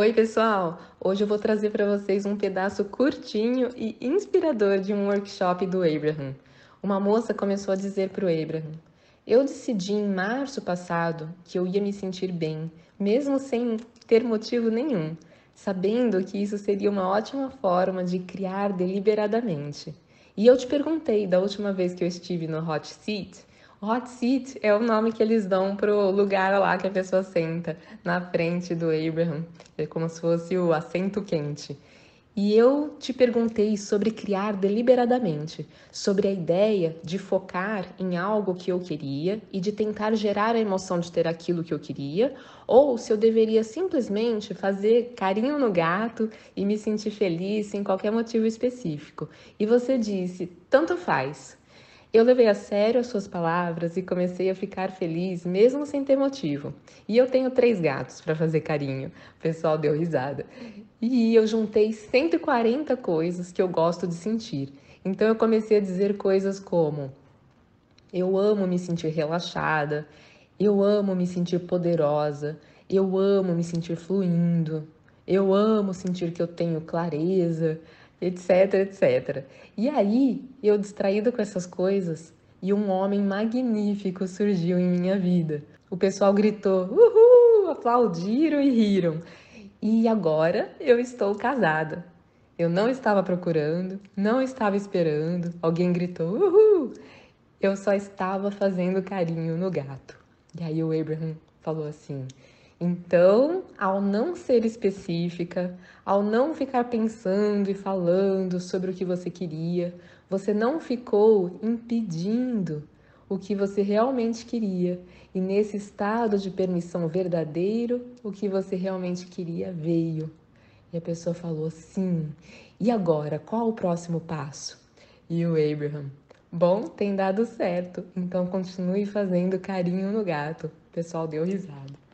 Oi, pessoal! Hoje eu vou trazer para vocês um pedaço curtinho e inspirador de um workshop do Abraham. Uma moça começou a dizer para o Abraham: Eu decidi em março passado que eu ia me sentir bem, mesmo sem ter motivo nenhum, sabendo que isso seria uma ótima forma de criar deliberadamente. E eu te perguntei da última vez que eu estive no Hot Seat Hot seat é o nome que eles dão pro lugar lá que a pessoa senta, na frente do Abraham. É como se fosse o assento quente. E eu te perguntei sobre criar deliberadamente, sobre a ideia de focar em algo que eu queria e de tentar gerar a emoção de ter aquilo que eu queria, ou se eu deveria simplesmente fazer carinho no gato e me sentir feliz sem qualquer motivo específico. E você disse: tanto faz. Eu levei a sério as suas palavras e comecei a ficar feliz, mesmo sem ter motivo. E eu tenho três gatos para fazer carinho. O pessoal deu risada. E eu juntei 140 coisas que eu gosto de sentir. Então eu comecei a dizer coisas como: eu amo me sentir relaxada, eu amo me sentir poderosa, eu amo me sentir fluindo, eu amo sentir que eu tenho clareza, etc, etc. E aí, eu distraída com essas coisas, e um homem magnífico surgiu em minha vida. O pessoal gritou, uhul, aplaudiram e riram. E agora eu estou casada. Eu não estava procurando, não estava esperando, alguém gritou, uhul. Eu só estava fazendo carinho no gato. E aí o Abraham falou assim: então, ao não ser específica, ao não ficar pensando e falando sobre o que você queria, você não ficou impedindo o que você realmente queria. E nesse estado de permissão verdadeiro, o que você realmente queria veio. E a pessoa falou: sim. E agora, qual o próximo passo? E o Abraham: bom, tem dado certo, então continue fazendo carinho no gato. O pessoal deu risada.